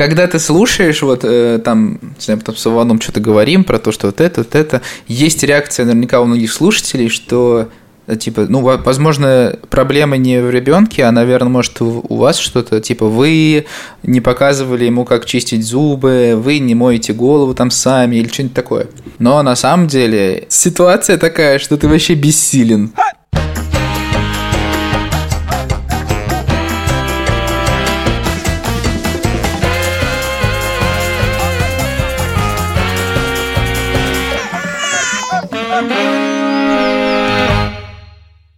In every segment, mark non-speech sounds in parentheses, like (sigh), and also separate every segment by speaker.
Speaker 1: когда ты слушаешь, вот э, там, не знаю, с Иваном что-то говорим про то, что вот это, вот это, есть реакция наверняка у многих слушателей, что э, типа, ну, возможно, проблема не в ребенке, а, наверное, может, у вас что-то, типа, вы не показывали ему, как чистить зубы, вы не моете голову там сами или что-нибудь такое. Но на самом деле ситуация такая, что ты вообще бессилен.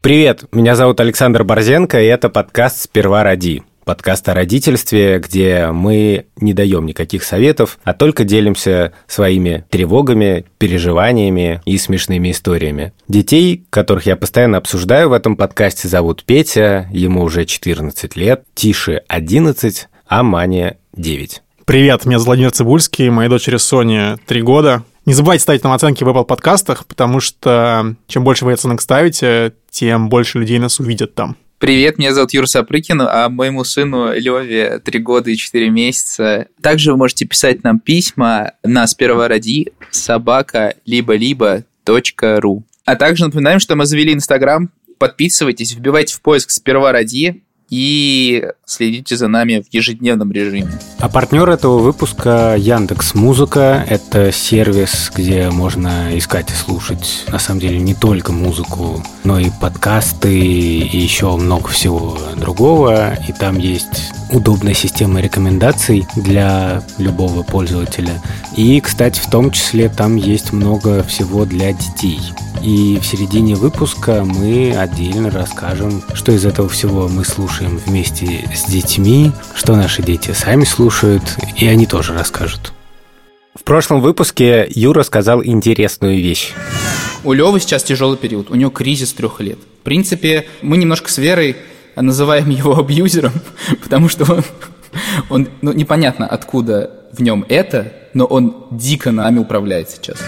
Speaker 2: Привет, меня зовут Александр Борзенко, и это подкаст «Сперва роди». Подкаст о родительстве, где мы не даем никаких советов, а только делимся своими тревогами, переживаниями и смешными историями. Детей, которых я постоянно обсуждаю в этом подкасте, зовут Петя, ему уже 14 лет, Тише 11, а Мане 9.
Speaker 3: Привет, меня зовут Владимир Цибульский, моей дочери Соне 3 года. Не забывайте ставить нам оценки в Apple подкастах, потому что чем больше вы оценок ставите, тем больше людей нас увидят там.
Speaker 1: Привет, меня зовут Юра Сапрыкин, а моему сыну Леве 3 года и 4 месяца. Также вы можете писать нам письма на сперва ради собака либо-либо ру. А также напоминаем, что мы завели Инстаграм. Подписывайтесь, вбивайте в поиск сперва ради и следите за нами в ежедневном режиме.
Speaker 2: А партнер этого выпуска Яндекс Музыка. Это сервис, где можно искать и слушать, на самом деле, не только музыку, но и подкасты, и еще много всего другого. И там есть удобная система рекомендаций для любого пользователя. И, кстати, в том числе там есть много всего для детей. И в середине выпуска мы отдельно расскажем, что из этого всего мы слушаем вместе с детьми, что наши дети сами слушают, и они тоже расскажут. В прошлом выпуске Юра сказал интересную вещь.
Speaker 1: У Левы сейчас тяжелый период, у него кризис трех лет. В принципе, мы немножко с Верой называем (laughs) его абьюзером, (laughs) потому что он, он ну, непонятно откуда в нем это, но он дико нами управляет сейчас.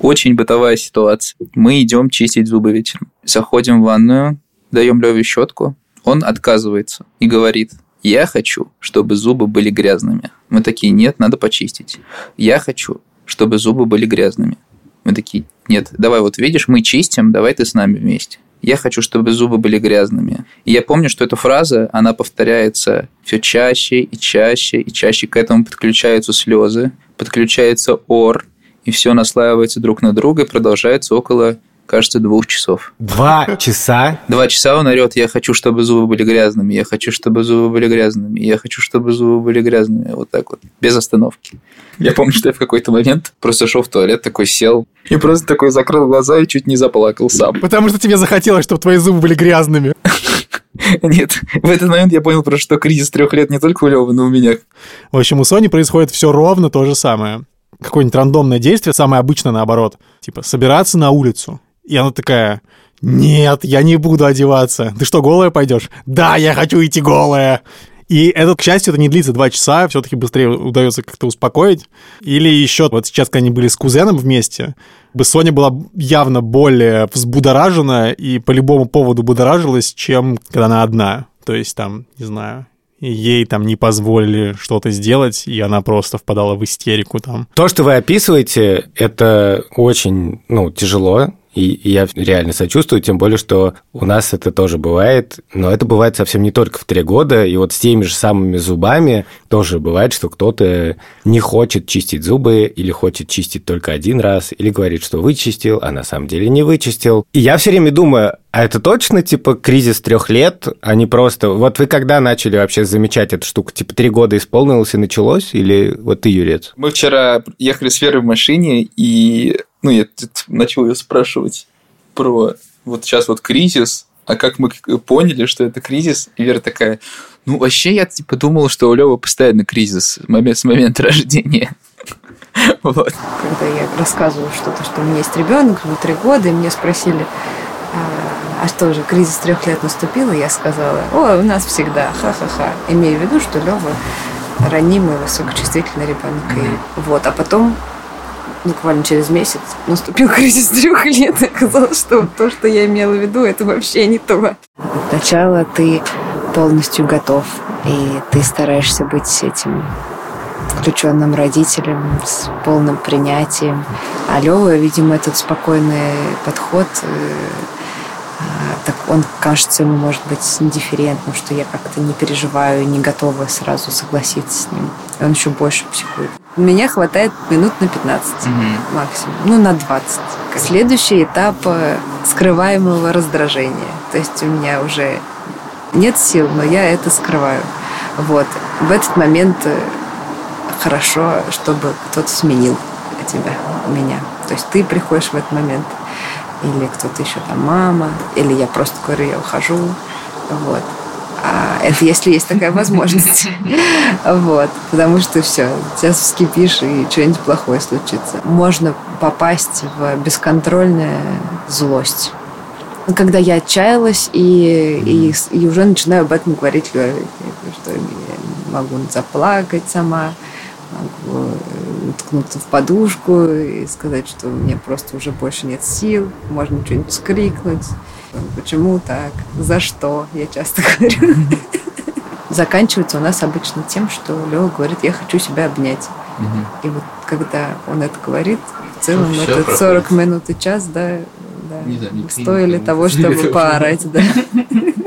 Speaker 1: Очень бытовая ситуация. Мы идем чистить зубы вечером. Заходим в ванную, даем Леве щетку. Он отказывается и говорит, я хочу, чтобы зубы были грязными. Мы такие, нет, надо почистить. Я хочу, чтобы зубы были грязными. Мы такие, нет, давай вот видишь, мы чистим, давай ты с нами вместе. Я хочу, чтобы зубы были грязными. И я помню, что эта фраза, она повторяется все чаще и чаще и чаще. К этому подключаются слезы, подключается ор, и все наслаивается друг на друга и продолжается около кажется, двух часов.
Speaker 2: Два часа?
Speaker 1: Два часа он орет, я хочу, чтобы зубы были грязными, я хочу, чтобы зубы были грязными, я хочу, чтобы зубы были грязными. Вот так вот, без остановки. Я помню, что я в какой-то момент просто шел в туалет, такой сел, и просто такой закрыл глаза и чуть не заплакал сам.
Speaker 3: Потому что тебе захотелось, чтобы твои зубы были грязными.
Speaker 1: Нет, в этот момент я понял просто, что кризис трех лет не только у Лёвы, но и у меня.
Speaker 3: В общем, у Сони происходит все ровно то же самое какое-нибудь рандомное действие, самое обычное наоборот, типа собираться на улицу. И она такая, нет, я не буду одеваться. Ты что, голая пойдешь? Да, я хочу идти голая. И это, к счастью, это не длится два часа, все-таки быстрее удается как-то успокоить. Или еще, вот сейчас, когда они были с кузеном вместе, бы Соня была явно более взбудоражена и по любому поводу будоражилась, чем когда она одна. То есть там, не знаю, ей там не позволили что-то сделать, и она просто впадала в истерику там.
Speaker 2: То, что вы описываете, это очень, ну, тяжело, и я реально сочувствую, тем более, что у нас это тоже бывает, но это бывает совсем не только в три года, и вот с теми же самыми зубами тоже бывает, что кто-то не хочет чистить зубы или хочет чистить только один раз, или говорит, что вычистил, а на самом деле не вычистил. И я все время думаю, а это точно, типа, кризис трех лет, а не просто... Вот вы когда начали вообще замечать эту штуку? Типа, три года исполнилось и началось? Или вот ты, Юрец?
Speaker 1: Мы вчера ехали с Верой в машине, и ну, я начал ее спрашивать про вот сейчас вот кризис, а как мы поняли, что это кризис, и Вера такая, ну, вообще я типа думал, что у Лёвы постоянно кризис с момента, (laughs) рождения. (laughs)
Speaker 4: Вот. Когда я рассказываю что-то, что у меня есть ребенок, ему три года, и мне спросили, а, а что же, кризис трех лет наступил, и я сказала, о, у нас всегда, ха-ха-ха, имея в виду, что Лёва ранимый, высокочувствительный ребенок. И вот, а потом буквально через месяц наступил (laughs) кризис трех лет, и оказалось, что то, что я имела в виду, это вообще не то. Сначала ты полностью готов, и ты стараешься быть этим включенным родителям, с полным принятием. А Лева, видимо, этот спокойный подход э, так он кажется ему, может быть, индифферентным, что я как-то не переживаю, не готова сразу согласиться с ним. И он еще больше психует. Меня хватает минут на 15 угу. максимум, ну на 20. Следующий этап э, скрываемого раздражения. То есть у меня уже нет сил, но я это скрываю. Вот. В этот момент э, хорошо, чтобы кто-то сменил тебя, меня. То есть ты приходишь в этот момент или кто-то еще там мама, или я просто говорю, я ухожу, вот. А это (laughs) если есть такая возможность. (laughs) Вот. Потому что все, сейчас вскипишь, и что-нибудь плохое случится. Можно попасть в бесконтрольную злость. Когда я отчаялась и, и, и уже начинаю об этом говорить Леве, что я могу заплакать сама, могу уткнуться в подушку и сказать, что мне просто уже больше нет сил, можно что-нибудь скрикнуть. Почему так? За что? Я часто (laughs) говорю. Заканчивается у нас обычно тем, что Лева говорит, я хочу себя обнять. И вот когда он это говорит, в целом ну, это 40 минут и час, да, да не стоили того, (laughs) чтобы поорать, да. (laughs)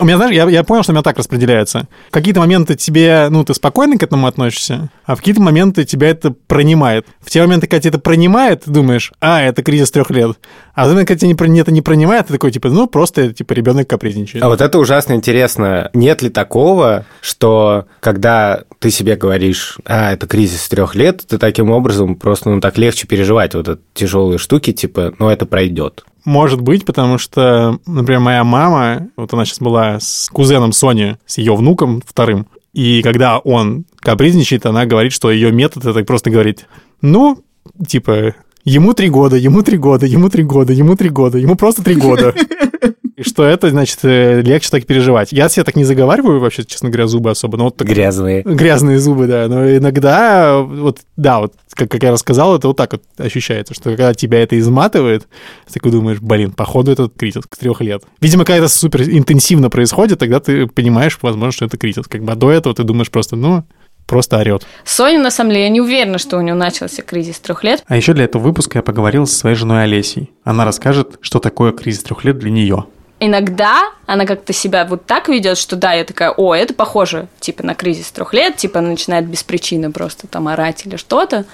Speaker 3: У меня, знаешь, я, я понял, что у меня так распределяется. В какие-то моменты тебе, ну, ты спокойно к этому относишься, а в какие-то моменты тебя это пронимает. В те моменты, когда тебя это пронимает, ты думаешь, а, это кризис трех лет. А в когда тебя не, это не пронимает, ты такой, типа, ну, просто, типа, ребенок капризничает.
Speaker 2: А вот это ужасно интересно. Нет ли такого, что когда ты себе говоришь, а, это кризис трех лет, ты таким образом просто, ну, так легче переживать вот эти тяжелые штуки, типа, ну, это пройдет.
Speaker 3: Может быть, потому что, например, моя мама, вот она сейчас была с кузеном Сони, с ее внуком вторым, и когда он капризничает, она говорит, что ее метод это просто говорить, ну, типа, ему три года, ему три года, ему три года, ему три года, ему просто три года. (laughs) И что это, значит, э, легче так переживать. Я себе так не заговариваю вообще, честно говоря, зубы особо. Но вот так,
Speaker 2: грязные.
Speaker 3: Грязные зубы, да. Но иногда, вот, да, вот, как, как я рассказал, это вот так вот ощущается, что когда тебя это изматывает, ты такой думаешь, блин, походу этот кризис к трех лет. Видимо, когда это супер интенсивно происходит, тогда ты понимаешь, возможно, что это кризис. Как бы а до этого ты думаешь просто, ну, просто орет.
Speaker 5: Соня, на самом деле, я не уверена, что у нее начался кризис трех лет.
Speaker 3: А еще для этого выпуска я поговорил со своей женой Олесей. Она расскажет, что такое кризис трех лет для нее
Speaker 5: иногда она как-то себя вот так ведет, что да, я такая, о, это похоже, типа, на кризис трех лет, типа, она начинает без причины просто там орать или что-то.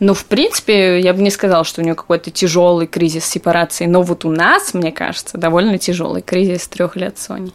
Speaker 5: Но, в принципе, я бы не сказала, что у нее какой-то тяжелый кризис сепарации. Но вот у нас, мне кажется, довольно тяжелый кризис трех лет Сони.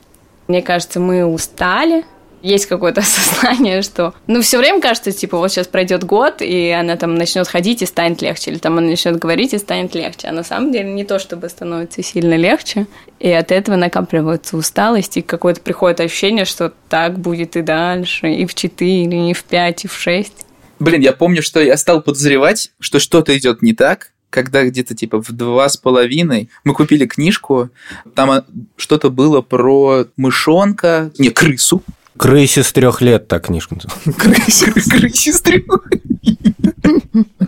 Speaker 5: Мне кажется, мы устали, есть какое-то (laughs) осознание, что... Ну, все время кажется, типа, вот сейчас пройдет год, и она там начнет ходить и станет легче, или там она начнет говорить и станет легче. А на самом деле не то, чтобы становится сильно легче, и от этого накапливается усталость, и какое-то приходит ощущение, что так будет и дальше, и в 4, и в 5, и в 6.
Speaker 1: Блин, я помню, что я стал подозревать, что что-то идет не так, когда где-то типа в два с половиной мы купили книжку, там что-то было про мышонка, не, крысу,
Speaker 2: Крыси с трех лет так книжка (laughs)
Speaker 1: Крыси с трех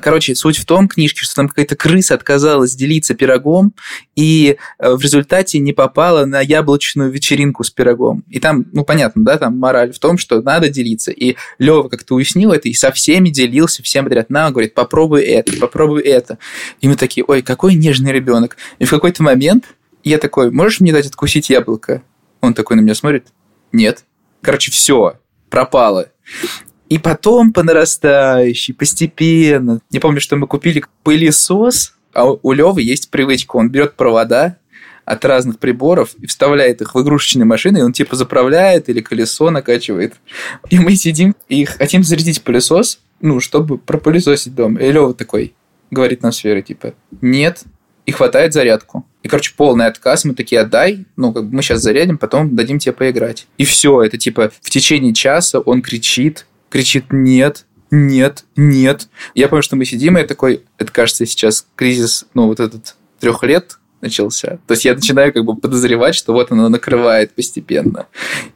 Speaker 1: Короче, суть в том книжке, что там какая-то крыса отказалась делиться пирогом и э, в результате не попала на яблочную вечеринку с пирогом. И там, ну, понятно, да, там мораль в том, что надо делиться. И Лева как-то уяснил это и со всеми делился, всем подряд. На, говорит, попробуй это, попробуй это. И мы такие, ой, какой нежный ребенок. И в какой-то момент я такой, можешь мне дать откусить яблоко? Он такой на меня смотрит, нет. Короче, все, пропало. И потом по нарастающей, постепенно. Не помню, что мы купили пылесос, а у Левы есть привычка. Он берет провода от разных приборов и вставляет их в игрушечные машины, и он типа заправляет или колесо накачивает. И мы сидим и хотим зарядить пылесос, ну, чтобы пропылесосить дом. И Лева такой говорит нам сферы, типа, нет, и хватает зарядку. И, короче, полный отказ. Мы такие, отдай, ну, как бы мы сейчас зарядим, потом дадим тебе поиграть. И все, это типа в течение часа он кричит, кричит «нет», нет, нет. Я помню, что мы сидим, и я такой, это кажется сейчас кризис, ну, вот этот трех лет начался. То есть я начинаю как бы подозревать, что вот оно накрывает постепенно.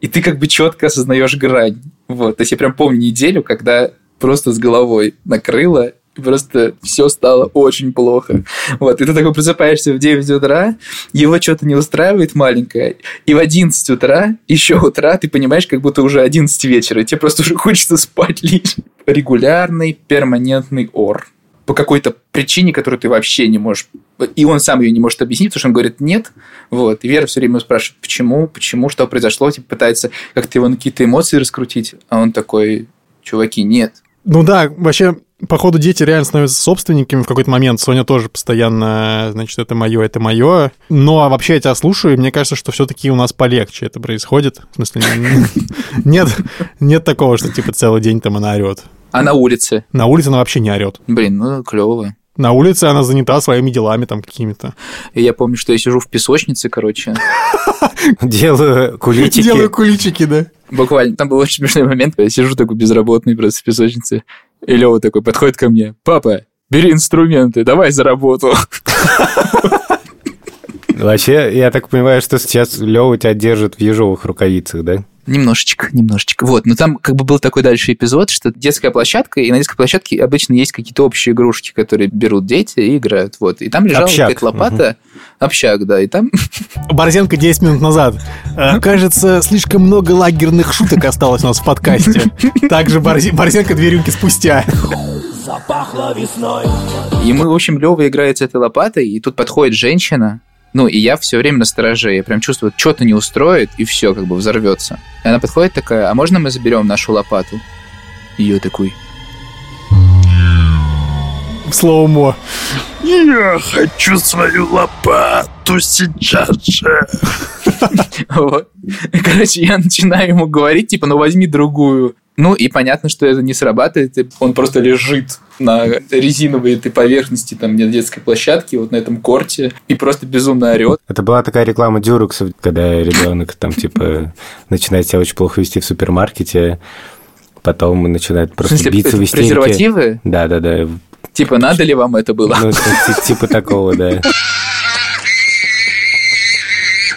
Speaker 1: И ты как бы четко осознаешь грань. Вот. То есть я прям помню неделю, когда просто с головой накрыло, и просто все стало очень плохо. Вот, и ты такой просыпаешься в 9 утра, его что-то не устраивает маленькое, и в 11 утра, еще утра, ты понимаешь, как будто уже 11 вечера, и тебе просто уже хочется спать лишь. Регулярный перманентный ор по какой-то причине, которую ты вообще не можешь... И он сам ее не может объяснить, потому что он говорит «нет». Вот. И Вера все время спрашивает, почему, почему, что произошло, типа пытается как-то его на какие-то эмоции раскрутить. А он такой, чуваки, нет.
Speaker 3: Ну да, вообще, походу, дети реально становятся собственниками в какой-то момент. Соня тоже постоянно, значит, это мое, это мое. Но вообще я тебя слушаю, и мне кажется, что все-таки у нас полегче это происходит. В смысле, (laughs) нет, нет такого, что типа целый день там она орет.
Speaker 1: А на улице?
Speaker 3: На улице она вообще не орет.
Speaker 1: Блин, ну клево.
Speaker 3: На улице она занята своими делами там какими-то.
Speaker 1: Я помню, что я сижу в песочнице, короче. (laughs)
Speaker 2: Делаю куличики.
Speaker 3: Делаю куличики, да.
Speaker 1: Буквально. Там был очень смешной момент. Я сижу такой безработный просто в песочнице. И Лева такой подходит ко мне. Папа, бери инструменты, давай за работу.
Speaker 2: Вообще, я так понимаю, что сейчас Лева тебя держит в ежовых рукавицах, да?
Speaker 1: Немножечко, немножечко. Вот, но там как бы был такой дальше эпизод, что детская площадка, и на детской площадке обычно есть какие-то общие игрушки, которые берут дети и играют. Вот, и там лежала
Speaker 2: Общак.
Speaker 1: какая-то лопата, угу. общак, да, и там... (laughs)
Speaker 3: Борзенко 10 минут назад. Э, Кажется, слишком много лагерных шуток осталось у нас в подкасте. (laughs) Также Борзе- Борзенко две рюмки спустя.
Speaker 6: Запахло весной.
Speaker 1: И мы, в общем, Лева играет с этой лопатой, и тут подходит женщина, ну, и я все время на стороже, я прям чувствую, что-то не устроит, и все, как бы взорвется. И она подходит такая, а можно мы заберем нашу лопату? Ее такой,
Speaker 3: Слоумо.
Speaker 6: Я хочу свою лопату сейчас же. (laughs)
Speaker 1: Вот. Короче, я начинаю ему говорить, типа, ну возьми другую. Ну, и понятно, что это не срабатывает. и Он просто лежит на резиновой этой поверхности там где детской площадке, вот на этом корте, и просто безумно орет.
Speaker 2: Это была такая реклама Дюрексов, когда ребенок там типа начинает себя очень плохо вести в супермаркете, потом начинает
Speaker 1: В
Speaker 2: просто
Speaker 1: смысле,
Speaker 2: биться в истерике.
Speaker 1: презервативы?
Speaker 2: Да, да, да.
Speaker 1: Типа, надо ли вам это было?
Speaker 2: Ну, ти- типа такого, да.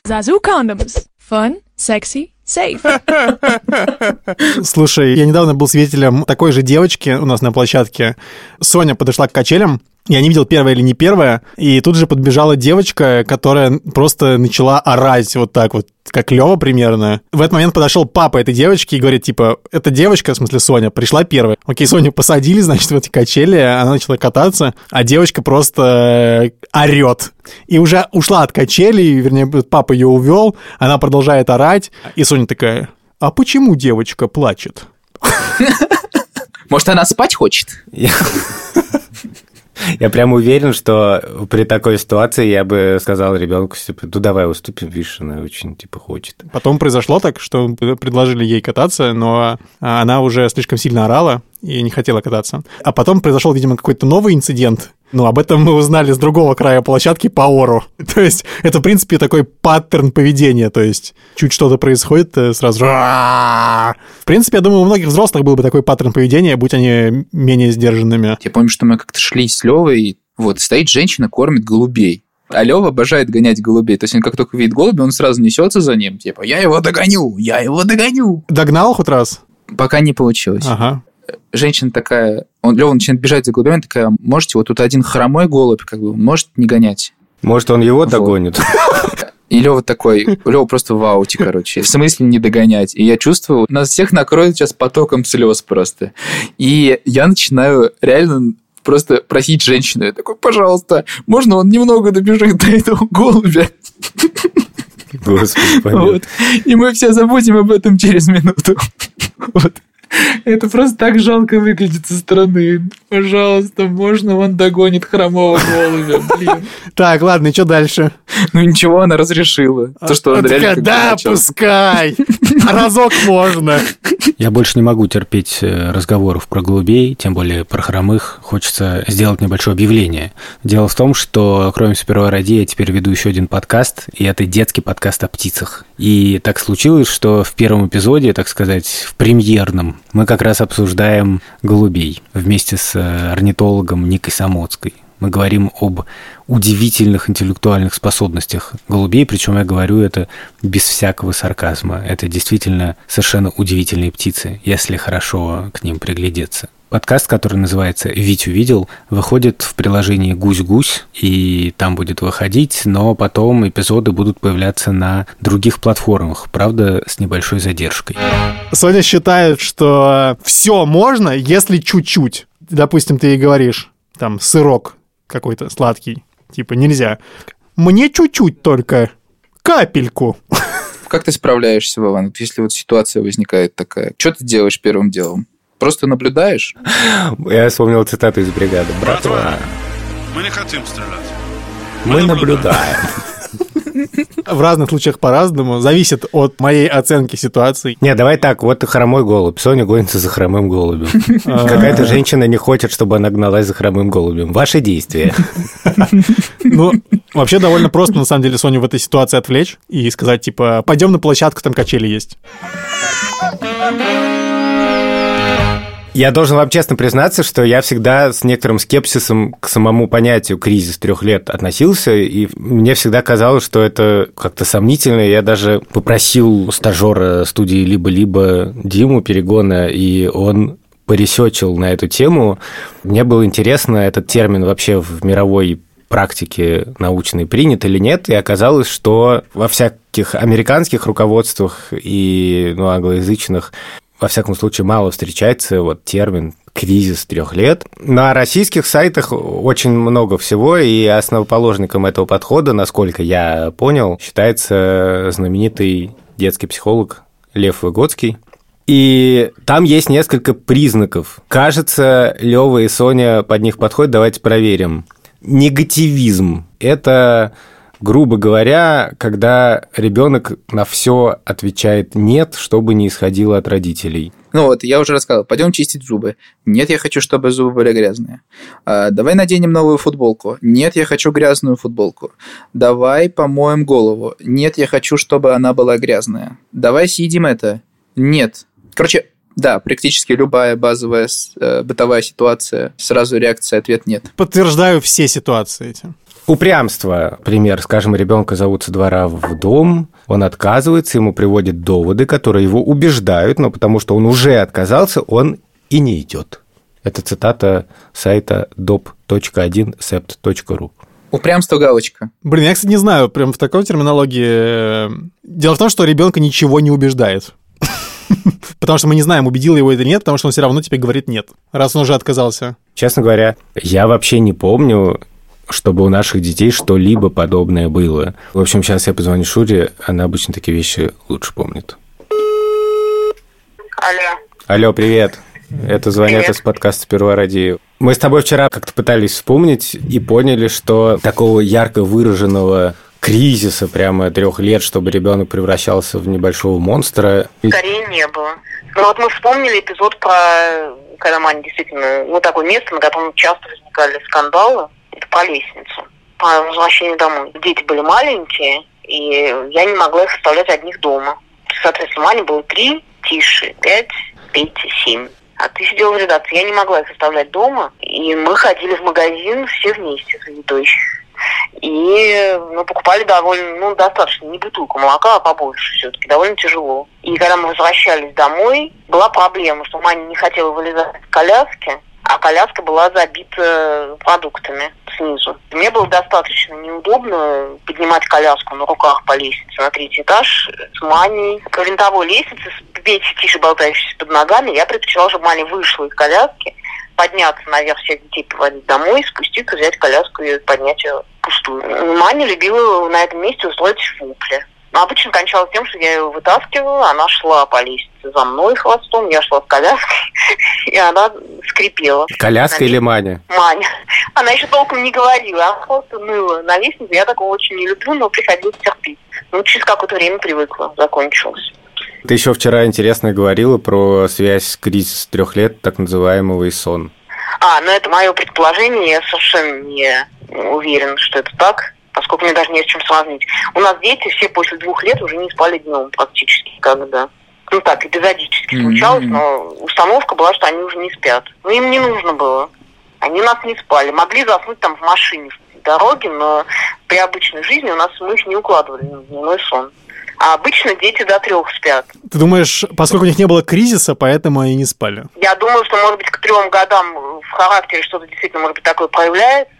Speaker 7: Zazu condoms. Fun, sexy, safe. (laughs)
Speaker 3: Слушай, я недавно был свидетелем такой же девочки у нас на площадке. Соня подошла к качелям, я не видел, первая или не первая, и тут же подбежала девочка, которая просто начала орать вот так вот, как Лева примерно. В этот момент подошел папа этой девочки и говорит, типа, эта девочка, в смысле Соня, пришла первая. Окей, Соню посадили, (laughs) значит, в эти качели, она начала кататься, а девочка просто э, орет. И уже ушла от качелей, вернее, папа ее увел, она продолжает орать, и Соня такая, а почему девочка плачет? (laughs)
Speaker 1: Может, она спать хочет? (laughs) (laughs)
Speaker 2: Я... Прям уверен, что при такой ситуации я бы сказал ребенку, типа, ну давай уступим, видишь, она очень типа хочет.
Speaker 3: Потом произошло так, что предложили ей кататься, но она уже слишком сильно орала и не хотела кататься. А потом произошел, видимо, какой-то новый инцидент. Ну, об этом мы узнали с другого края площадки по ору. (laughs) То есть это, в принципе, такой паттерн поведения. То есть чуть что-то происходит, э, сразу... В принципе, я думаю, у многих взрослых был бы такой паттерн поведения, будь они менее сдержанными.
Speaker 1: Я помню, что мы как-то шли с Левой, вот, стоит женщина, кормит голубей. А Лева обожает гонять голубей. То есть он как только видит голубя, он сразу несется за ним. Типа, я его догоню, я его догоню.
Speaker 3: Догнал хоть раз?
Speaker 1: Пока не получилось.
Speaker 3: Ага.
Speaker 1: Женщина такая, он, Лева начинает бежать за голубями, такая, можете, вот тут один хромой голубь, как бы, может не гонять.
Speaker 2: Может, он его
Speaker 1: Вот.
Speaker 2: догонит? (laughs)
Speaker 1: И Лева такой, Лева просто в ауте, короче. В смысле не догонять? И я чувствую, нас всех накроет сейчас потоком слез просто. И я начинаю реально просто просить женщину. Я такой, пожалуйста, можно он немного добежит до этого голубя?
Speaker 2: Господи. (laughs)
Speaker 1: Вот. И мы все забудем об этом через минуту. (laughs) Вот. Это просто так жалко выглядит со стороны. Пожалуйста, можно он догонит хромого голубя, блин.
Speaker 3: Так, ладно, и что дальше?
Speaker 1: Ну ничего, она разрешила. То, что он
Speaker 3: Она
Speaker 1: реально
Speaker 3: да, пускай. (laughs) Разок можно.
Speaker 2: Я больше не могу терпеть э, разговоров про голубей, тем более про хромых. Хочется сделать небольшое объявление. Дело в том, что кроме Суперовой Ради я теперь веду еще один подкаст, и это детский подкаст о птицах. И так случилось, что в первом эпизоде, так сказать, в премьерном, мы как раз обсуждаем голубей вместе с э, орнитологом Никой Самоцкой. Мы говорим об удивительных интеллектуальных способностях голубей, причем я говорю это без всякого сарказма. Это действительно совершенно удивительные птицы, если хорошо к ним приглядеться. Подкаст, который называется «Вить увидел», выходит в приложении «Гусь-гусь», и там будет выходить, но потом эпизоды будут появляться на других платформах, правда, с небольшой задержкой.
Speaker 3: Соня считает, что все можно, если чуть-чуть. Допустим, ты ей говоришь, там, сырок какой-то сладкий, типа, нельзя. Мне чуть-чуть только, капельку.
Speaker 1: Как ты справляешься, Вован, если вот ситуация возникает такая? Что ты делаешь первым делом? Просто наблюдаешь?
Speaker 2: Я вспомнил цитату из бригады. Братва,
Speaker 6: Мы не хотим стрелять.
Speaker 2: мы наблюдаем.
Speaker 3: В разных случаях по-разному. Зависит от моей оценки ситуации.
Speaker 2: Не, давай так, вот хромой голубь. Соня гонится за хромым голубем. (laughs) Какая-то женщина не хочет, чтобы она гналась за хромым голубем. Ваши действия.
Speaker 3: Ну, вообще довольно просто, на самом деле, Соню в этой ситуации отвлечь и сказать, типа, пойдем на площадку, там качели есть.
Speaker 2: Я должен вам честно признаться, что я всегда с некоторым скепсисом к самому понятию кризис трех лет относился, и мне всегда казалось, что это как-то сомнительно. Я даже попросил стажера студии «Либо-либо» Диму Перегона, и он поресечил на эту тему. Мне было интересно, этот термин вообще в мировой практике научной принят или нет, и оказалось, что во всяких американских руководствах и ну, англоязычных во всяком случае, мало встречается вот термин кризис трех лет. На российских сайтах очень много всего, и основоположником этого подхода, насколько я понял, считается знаменитый детский психолог Лев Выгодский. И там есть несколько признаков. Кажется, Лева и Соня под них подходят. Давайте проверим. Негативизм – это грубо говоря, когда ребенок на все отвечает нет, чтобы не исходило от родителей.
Speaker 1: Ну вот, я уже рассказал, пойдем чистить зубы. Нет, я хочу, чтобы зубы были грязные. А, давай наденем новую футболку. Нет, я хочу грязную футболку. Давай помоем голову. Нет, я хочу, чтобы она была грязная. Давай съедим это. Нет. Короче, да, практически любая базовая э, бытовая ситуация, сразу реакция, ответ нет.
Speaker 3: Подтверждаю все ситуации эти.
Speaker 2: Упрямство. Пример, скажем, ребенка зовут со двора в дом, он отказывается, ему приводят доводы, которые его убеждают, но потому что он уже отказался, он и не идет. Это цитата сайта dop.1sept.ru.
Speaker 1: Упрямство галочка.
Speaker 3: Блин, я, кстати, не знаю, прям в такой терминологии. Дело в том, что ребенка ничего не убеждает. (laughs) Потому что мы не знаем, убедил его или нет, потому что он все равно тебе говорит нет, раз он уже отказался.
Speaker 2: Честно говоря, я вообще не помню, чтобы у наших детей что-либо подобное было. В общем, сейчас я позвоню Шуре, она обычно такие вещи лучше помнит.
Speaker 8: Алло.
Speaker 2: Алло, привет. Это звонят
Speaker 8: Привет.
Speaker 2: из подкаста «Сперва ради». Мы с тобой вчера как-то пытались вспомнить и поняли, что такого ярко выраженного кризиса прямо трех лет, чтобы ребенок превращался в небольшого монстра.
Speaker 8: Скорее не было. Ну вот мы вспомнили эпизод про, когда Маня действительно, ну такое место, на котором часто возникали скандалы, по лестнице, по возвращению домой. Дети были маленькие, и я не могла их оставлять одних дома. Соответственно, Мане было три, Тише пять, Пете семь. А ты сидела в редакции. Я не могла их оставлять дома. И мы ходили в магазин все вместе с едой. И ну, покупали довольно, ну, достаточно, не бутылку молока, а побольше все-таки, довольно тяжело. И когда мы возвращались домой, была проблема, что Маня не хотела вылезать из коляски, а коляска была забита продуктами снизу. Мне было достаточно неудобно поднимать коляску на руках по лестнице на третий этаж с Маней. По винтовой лестнице с Петей тише болтающейся под ногами я предпочитала, чтобы Маня вышла из коляски, подняться наверх всех детей, поводить домой, спуститься, взять коляску и поднять ее пустую. Маня любила на этом месте устроить вопли. Но обычно кончалось тем, что я ее вытаскивала, она шла по лестнице за мной хвостом, я шла с коляской, (laughs) и она скрипела.
Speaker 2: Коляска или Маня?
Speaker 8: Маня. Она еще толком не говорила, она просто ныла на лестнице. Я такого очень не люблю, но приходилось терпеть. Ну, через какое-то время привыкла, закончилось.
Speaker 2: Ты еще вчера интересно говорила про связь кризис трех лет, так называемого, и сон.
Speaker 8: А, ну это мое предположение, я совершенно не уверен, что это так, поскольку мне даже не с чем сравнить. У нас дети все после двух лет уже не спали днем практически, когда. Ну так, эпизодически случалось, но установка была, что они уже не спят. Ну им не нужно было. Они нас не спали. Могли заснуть там в машине в дороге, но при обычной жизни у нас мы их не укладывали на дневной сон. А обычно дети до трех спят.
Speaker 3: Ты думаешь, поскольку у них не было кризиса, поэтому они не спали?
Speaker 8: Я думаю, что, может быть, к трем годам в характере что-то действительно, может быть, такое проявляется.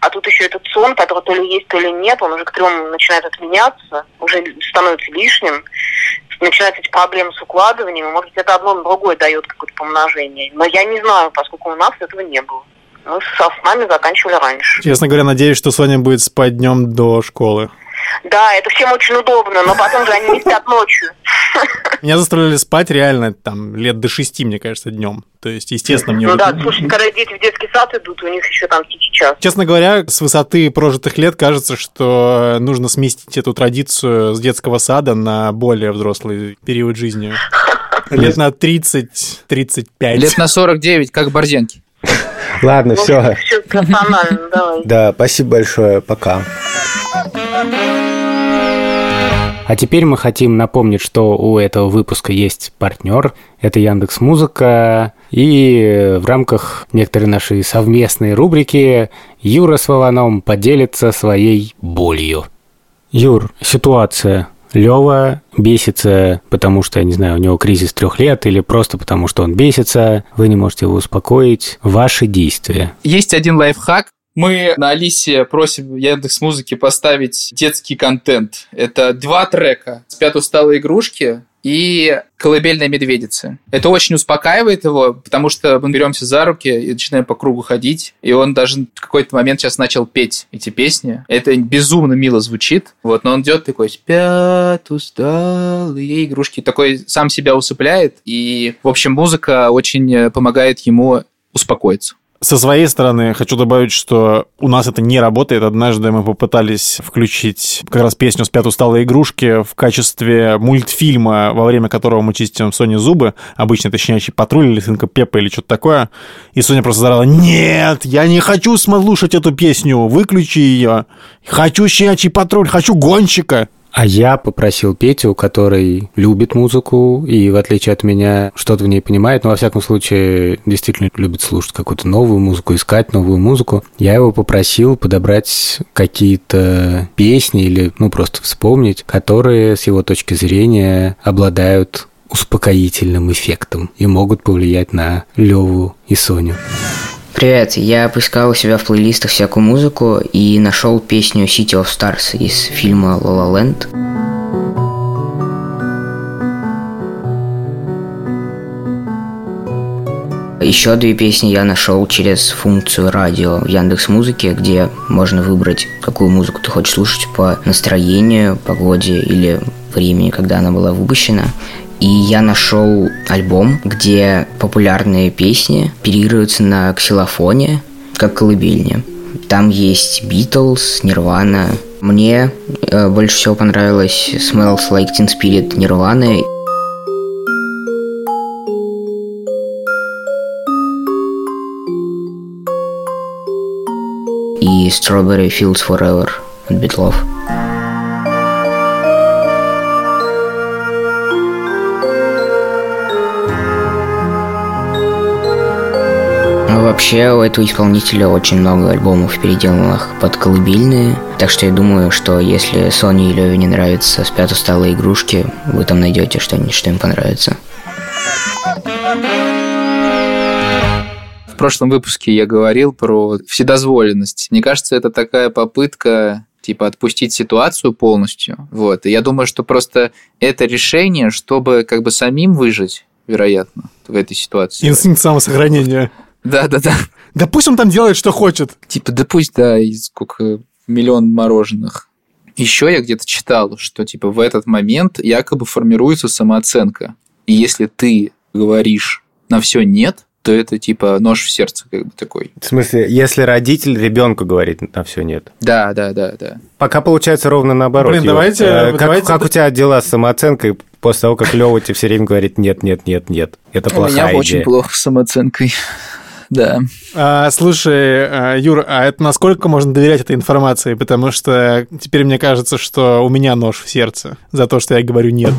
Speaker 8: А тут еще этот сон, который то ли есть, то ли нет, он уже к трем начинает отменяться, уже становится лишним. Начинаются эти проблемы с укладыванием, может быть, это одно на другое дает какое-то помножение. Но я не знаю, поскольку у нас этого не было. Мы со снами заканчивали раньше.
Speaker 3: Честно говоря, надеюсь, что Соня будет спать днем до школы.
Speaker 8: Да, это всем очень удобно, но потом же они не спят ночью.
Speaker 3: Меня заставляли спать реально там лет до шести, мне кажется, днем. То есть, естественно, мне...
Speaker 8: Ну
Speaker 3: уже-
Speaker 8: да, слушай, когда дети в детский сад идут, у них еще там сейчас.
Speaker 3: Честно говоря, с высоты прожитых лет кажется, что нужно сместить эту традицию с детского сада на более взрослый период жизни. Лет на 30-35.
Speaker 1: Лет на 49, как Борзенки.
Speaker 2: Ладно, все.
Speaker 8: Все персонально, давай.
Speaker 2: Да, спасибо большое. Пока. А теперь мы хотим напомнить, что у этого выпуска есть партнер. Это Яндекс Музыка. И в рамках некоторой нашей совместной рубрики Юра с Вованом поделится своей болью. Юр, ситуация. Лева бесится, потому что, я не знаю, у него кризис трех лет, или просто потому, что он бесится. Вы не можете его успокоить. Ваши действия.
Speaker 1: Есть один лайфхак. Мы на Алисе просим Яндекс Музыки поставить детский контент. Это два трека. «Спят усталые игрушки» и «Колыбельная медведица». Это очень успокаивает его, потому что мы беремся за руки и начинаем по кругу ходить. И он даже в какой-то момент сейчас начал петь эти песни. Это безумно мило звучит. Вот, но он идет такой «Спят усталые игрушки». Такой сам себя усыпляет. И, в общем, музыка очень помогает ему успокоиться.
Speaker 3: Со своей стороны хочу добавить, что у нас это не работает. Однажды мы попытались включить как раз песню «Спят усталые игрушки» в качестве мультфильма, во время которого мы чистим Соне зубы. Обычно это «Щенячий патруль» или «Сынка Пеппа» или что-то такое. И Соня просто заорала «Нет, я не хочу слушать эту песню, выключи ее. Хочу «Щенячий патруль», хочу «Гонщика».
Speaker 2: А я попросил Петю, который любит музыку и, в отличие от меня, что-то в ней понимает, но, во всяком случае, действительно любит слушать какую-то новую музыку, искать новую музыку. Я его попросил подобрать какие-то песни или, ну, просто вспомнить, которые, с его точки зрения, обладают успокоительным эффектом и могут повлиять на Леву и Соню.
Speaker 9: Привет, я поискал у себя в плейлистах всякую музыку и нашел песню City of Stars из фильма La La Land. Еще две песни я нашел через функцию радио в Яндекс Музыке, где можно выбрать, какую музыку ты хочешь слушать по настроению, погоде или времени, когда она была выпущена. И я нашел альбом, где популярные песни переигрываются на ксилофоне, как колыбельня. Там есть Beatles, Nirvana. Мне э, больше всего понравилось Smells Like Teen Spirit Nirvana. И Strawberry Fields Forever от Битлов. Вообще у этого исполнителя очень много альбомов, переделанных под колыбельные. Так что я думаю, что если Соне и Леве не нравятся «Спят усталые игрушки», вы там найдете что-нибудь, что им понравится.
Speaker 1: В прошлом выпуске я говорил про вседозволенность. Мне кажется, это такая попытка типа отпустить ситуацию полностью. Вот. И я думаю, что просто это решение, чтобы как бы самим выжить, вероятно, в этой ситуации.
Speaker 3: Инстинкт самосохранения.
Speaker 1: Да-да-да.
Speaker 3: Да пусть он там делает, что хочет.
Speaker 1: Типа, да пусть, да, и сколько миллион мороженых. Еще я где-то читал, что типа в этот момент якобы формируется самооценка. И если ты говоришь на все нет, то это типа нож в сердце, как бы такой.
Speaker 2: В смысле, если родитель ребенку говорит на все нет.
Speaker 1: Да, да, да, да.
Speaker 2: Пока получается ровно наоборот.
Speaker 3: Блин, давайте-
Speaker 2: Э, как,
Speaker 3: давайте-
Speaker 2: как у тебя дела с самооценкой после того, как Лева тебе все время говорит нет, нет, нет, нет. Это
Speaker 1: У меня
Speaker 2: плохая
Speaker 1: очень
Speaker 2: идея.
Speaker 1: плохо с самооценкой. Да.
Speaker 3: А, слушай, а, Юр, а это насколько можно доверять этой информации? Потому что теперь мне кажется, что у меня нож в сердце за то, что я говорю нет.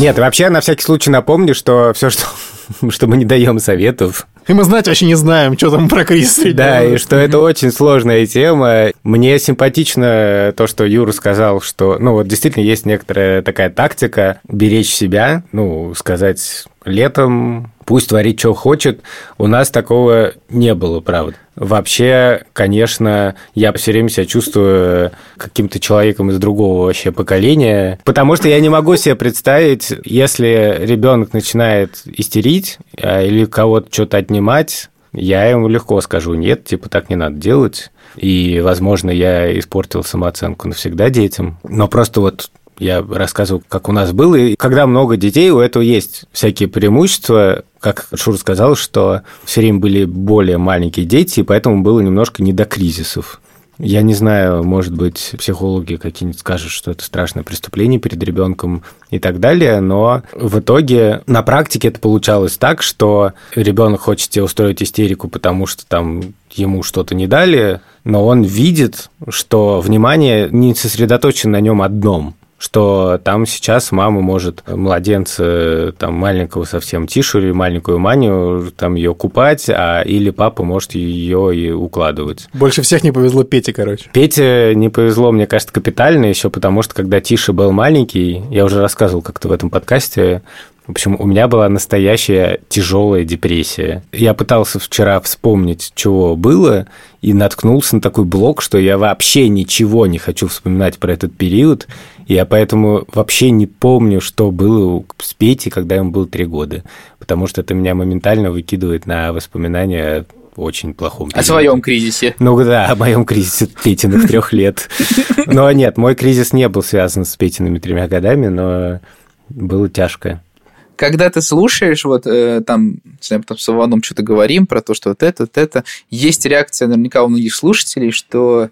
Speaker 2: Нет, вообще на всякий случай напомню, что все, что (laughs) что мы не даем советов.
Speaker 3: И мы, знаете, вообще не знаем, что там про кризис среднего
Speaker 2: Да, и что это очень сложная тема. Мне симпатично то, что Юра сказал, что, ну, вот действительно есть некоторая такая тактика беречь себя, ну, сказать летом, пусть творит, что хочет. У нас такого не было, правда. Вообще, конечно, я все время себя чувствую каким-то человеком из другого вообще поколения, потому что я не могу себе представить, если ребенок начинает истерить а, или кого-то что-то отнимать, я ему легко скажу, нет, типа так не надо делать. И, возможно, я испортил самооценку навсегда детям. Но просто вот я рассказываю, как у нас было. И когда много детей, у этого есть всякие преимущества. Как Шур сказал, что все время были более маленькие дети, и поэтому было немножко не до кризисов. Я не знаю, может быть, психологи какие-нибудь скажут, что это страшное преступление перед ребенком и так далее, но в итоге на практике это получалось так, что ребенок хочет тебе устроить истерику, потому что там ему что-то не дали, но он видит, что внимание не сосредоточено на нем одном что там сейчас мама может младенца там маленького совсем тишу или маленькую маню там ее купать, а или папа может ее и укладывать.
Speaker 3: Больше всех не повезло Пете, короче.
Speaker 2: Пете не повезло, мне кажется, капитально еще, потому что когда Тиша был маленький, я уже рассказывал как-то в этом подкасте, в общем, у меня была настоящая тяжелая депрессия. Я пытался вчера вспомнить, чего было, и наткнулся на такой блок, что я вообще ничего не хочу вспоминать про этот период. Я поэтому вообще не помню, что было с Петей, когда ему было три года. Потому что это меня моментально выкидывает на воспоминания о очень плохом
Speaker 1: О
Speaker 2: периоде.
Speaker 1: своем кризисе.
Speaker 2: Ну да, о моем кризисе Петиных (laughs) трех лет. Но нет, мой кризис не был связан с Петиными тремя годами, но было тяжко.
Speaker 1: когда ты слушаешь, вот э, там, не знаю, там с Иваном что-то говорим про то, что вот это, вот это, есть реакция наверняка у многих слушателей, что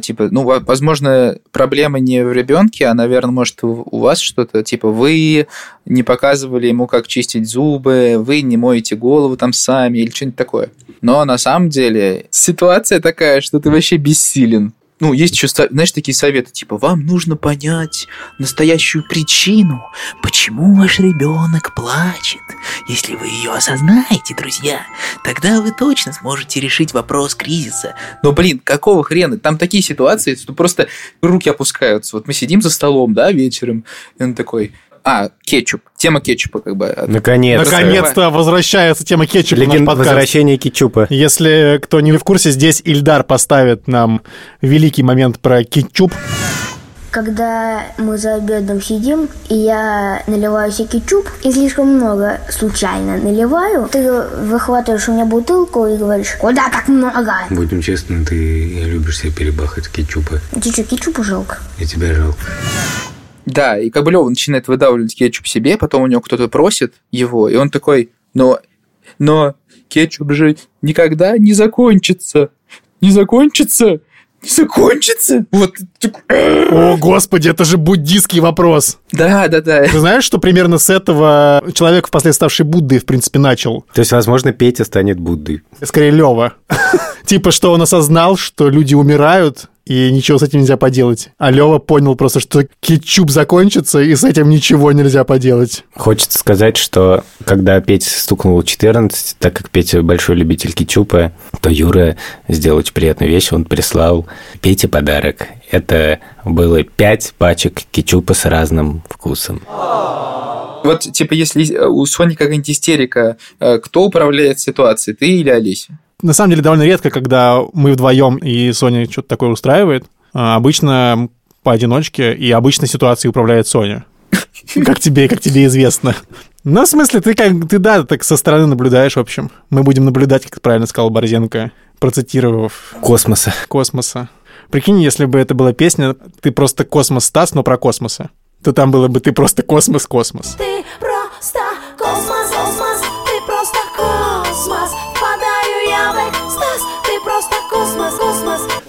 Speaker 1: типа, ну, во- возможно, проблема не в ребенке, а, наверное, может, у вас что-то, типа, вы не показывали ему, как чистить зубы, вы не моете голову там сами или что-нибудь такое. Но на самом деле ситуация такая, что ты вообще бессилен. Ну, есть еще, знаешь, такие советы, типа, вам нужно понять настоящую причину, почему ваш ребенок плачет. Если вы ее осознаете, друзья, тогда вы точно сможете решить вопрос кризиса. Но, блин, какого хрена? Там такие ситуации, что просто руки опускаются. Вот мы сидим за столом, да, вечером, и он такой, а, кетчуп, тема кетчупа как бы.
Speaker 2: Наконец.
Speaker 3: Наконец-то возвращается тема кетчупа в наш
Speaker 2: Леген...
Speaker 3: подкаст.
Speaker 2: Возвращение кетчупа.
Speaker 3: Если кто не в курсе, здесь Ильдар поставит нам великий момент про кетчуп.
Speaker 10: Когда мы за обедом сидим, и я наливаю себе кетчуп, и слишком много случайно наливаю, ты выхватываешь у меня бутылку и говоришь, куда так много?
Speaker 2: Будем честны, ты любишь себе перебахать кетчупа.
Speaker 10: Ты что, кетчупу жалко?
Speaker 2: И тебя жалко.
Speaker 1: Да, и как бы Лёва начинает выдавливать кетчуп себе, потом у него кто-то просит его, и он такой, но, но кетчуп же никогда не закончится. Не закончится? Не закончится? Вот.
Speaker 3: О, господи, это же буддийский вопрос.
Speaker 1: Да, да, да.
Speaker 3: Ты знаешь, что примерно с этого человек, впоследствии ставший Буддой, в принципе, начал?
Speaker 2: То есть, возможно, Петя станет Буддой.
Speaker 3: Скорее, Лева. (laughs) Типа, что он осознал, что люди умирают, и ничего с этим нельзя поделать. А Лева понял просто, что кетчуп закончится, и с этим ничего нельзя поделать.
Speaker 2: Хочется сказать, что когда Петя стукнул 14, так как Петя большой любитель кетчупа, то Юра сделал очень приятную вещь. Он прислал Пете подарок. Это было 5 пачек кетчупа с разным вкусом.
Speaker 1: Вот, типа, если у Сони какая-нибудь истерика, э, кто управляет ситуацией, ты или Олеся?
Speaker 3: На самом деле, довольно редко, когда мы вдвоем и Соня что-то такое устраивает. А, Обычно поодиночке, и обычной ситуацией управляет Соня. (laughs) Как тебе, как тебе известно. Ну, в смысле, ты как ты да, так со стороны наблюдаешь, в общем. Мы будем наблюдать, как правильно сказал Борзенко, процитировав
Speaker 2: Космоса.
Speaker 3: космоса. Прикинь, если бы это была песня, ты просто космос Стас, но про космоса. То там было бы ты просто космос-космос.
Speaker 11: Ты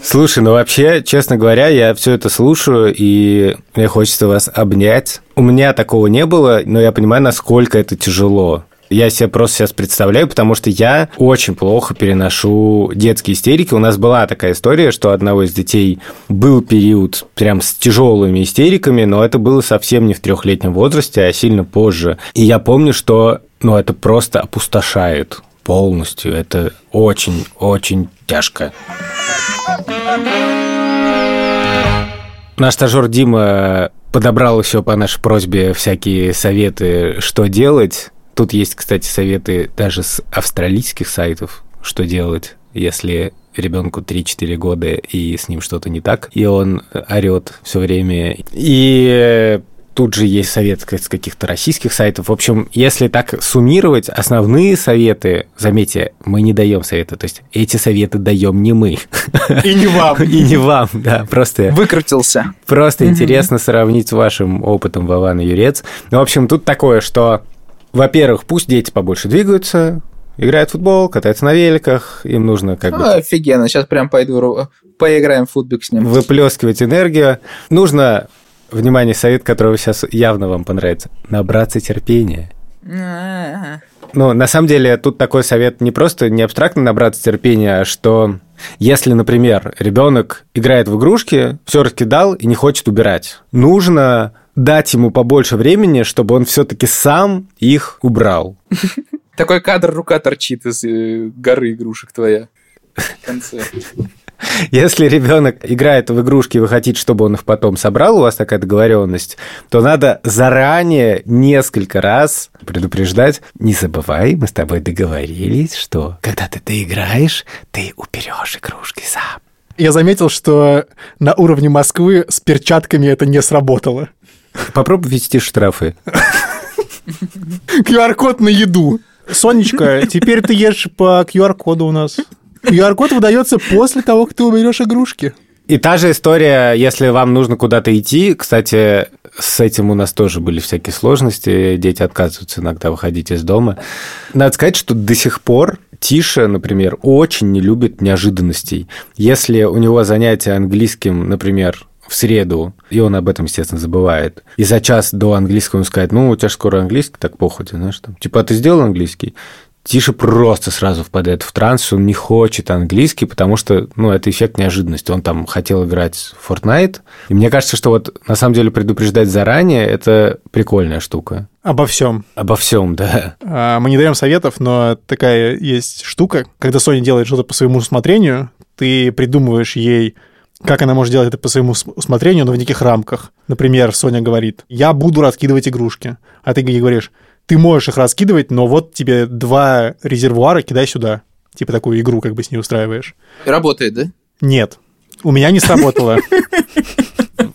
Speaker 2: Слушай, ну вообще, честно говоря, я все это слушаю, и мне хочется вас обнять. У меня такого не было, но я понимаю, насколько это тяжело. Я себе просто сейчас представляю, потому что я очень плохо переношу детские истерики. У нас была такая история, что у одного из детей был период прям с тяжелыми истериками, но это было совсем не в трехлетнем возрасте, а сильно позже. И я помню, что ну, это просто опустошает полностью. Это очень-очень тяжко. Наш стажер Дима подобрал еще по нашей просьбе всякие советы, что делать. Тут есть, кстати, советы даже с австралийских сайтов, что делать, если ребенку 3-4 года и с ним что-то не так, и он орет все время. И тут же есть совет с каких-то российских сайтов. В общем, если так суммировать, основные советы, заметьте, мы не даем советы, то есть эти советы даем не мы.
Speaker 3: И не вам. (laughs)
Speaker 2: И не вам, да, просто...
Speaker 1: Выкрутился.
Speaker 2: Просто интересно сравнить с вашим опытом Вован и Юрец. Ну, в общем, тут такое, что, во-первых, пусть дети побольше двигаются, играют в футбол, катаются на великах, им нужно как бы...
Speaker 1: Офигенно, сейчас прям пойду поиграем в футбик с ним.
Speaker 2: Выплескивать энергию. Нужно внимание, совет, который сейчас явно вам понравится. Набраться терпения. Ну, на самом деле, тут такой совет не просто не абстрактно набраться терпения, а что если, например, ребенок играет в игрушки, все раскидал и не хочет убирать, нужно дать ему побольше времени, чтобы он все-таки сам их убрал.
Speaker 1: Такой кадр, рука торчит из э, горы игрушек твоя. (laughs) В конце. (laughs)
Speaker 2: Если ребенок играет в игрушки, и вы хотите, чтобы он их потом собрал, у вас такая договоренность, то надо заранее несколько раз предупреждать. Не забывай, мы с тобой договорились, что когда ты доиграешь, ты уберешь игрушки сам.
Speaker 3: Я заметил, что на уровне Москвы с перчатками это не сработало.
Speaker 2: Попробуй ввести штрафы. (laughs)
Speaker 3: QR-код на еду. Сонечка, теперь ты ешь по QR-коду у нас. QR-код выдается после того, как ты уберешь игрушки.
Speaker 2: И та же история, если вам нужно куда-то идти. Кстати, с этим у нас тоже были всякие сложности. Дети отказываются иногда выходить из дома. Надо сказать, что до сих пор Тиша, например, очень не любит неожиданностей. Если у него занятие английским, например, в среду, и он об этом, естественно, забывает. И за час до английского он скажет, ну, у тебя же скоро английский, так ты знаешь, там. Типа, а ты сделал английский? Тише просто сразу впадает в транс, он не хочет английский, потому что, ну, это эффект неожиданности. Он там хотел играть в Fortnite. И мне кажется, что вот на самом деле предупреждать заранее – это прикольная штука.
Speaker 3: Обо всем.
Speaker 2: Обо всем, да.
Speaker 3: А, мы не даем советов, но такая есть штука. Когда Соня делает что-то по своему усмотрению, ты придумываешь ей как она может делать это по своему усмотрению, но в неких рамках. Например, Соня говорит, я буду раскидывать игрушки. А ты ей говоришь, ты можешь их раскидывать, но вот тебе два резервуара, кидай сюда. Типа такую игру как бы с ней устраиваешь.
Speaker 1: Работает, да?
Speaker 3: Нет. У меня не сработало.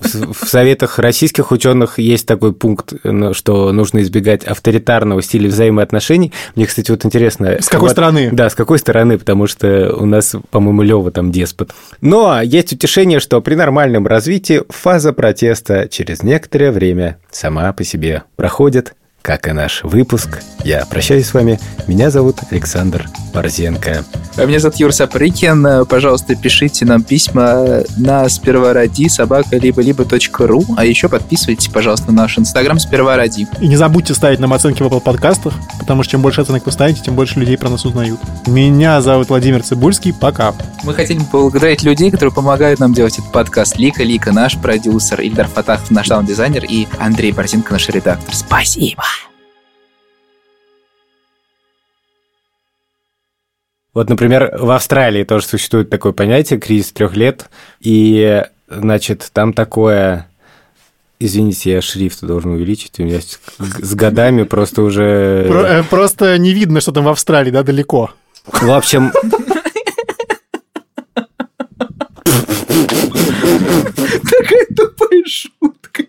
Speaker 2: В советах российских ученых есть такой пункт, ну, что нужно избегать авторитарного стиля взаимоотношений. Мне, кстати, вот интересно...
Speaker 3: С какой
Speaker 2: вот,
Speaker 3: стороны?
Speaker 2: Да, с какой стороны, потому что у нас, по-моему, Лева там деспот. Но есть утешение, что при нормальном развитии фаза протеста через некоторое время сама по себе проходит как и наш выпуск. Я прощаюсь с вами. Меня зовут Александр Борзенко.
Speaker 1: А меня зовут Юр Сапрыкин. Пожалуйста, пишите нам письма на спервороди собака либо либо ру. А еще подписывайтесь, пожалуйста, на наш инстаграм спервороди.
Speaker 3: И не забудьте ставить нам оценки в Apple подкастах, потому что чем больше оценок вы ставите, тем больше людей про нас узнают. Меня зовут Владимир Цибульский. Пока.
Speaker 1: Мы хотим поблагодарить людей, которые помогают нам делать этот подкаст. Лика Лика, наш продюсер, Ильдар Фатахов, наш саунд-дизайнер и Андрей Борзенко, наш редактор. Спасибо!
Speaker 2: Вот, например, в Австралии тоже существует такое понятие кризис трех лет, и, значит, там такое... Извините, я шрифт должен увеличить, у меня с годами просто уже...
Speaker 3: Про, просто не видно, что там в Австралии, да, далеко.
Speaker 2: В общем...
Speaker 1: Такая тупая шутка.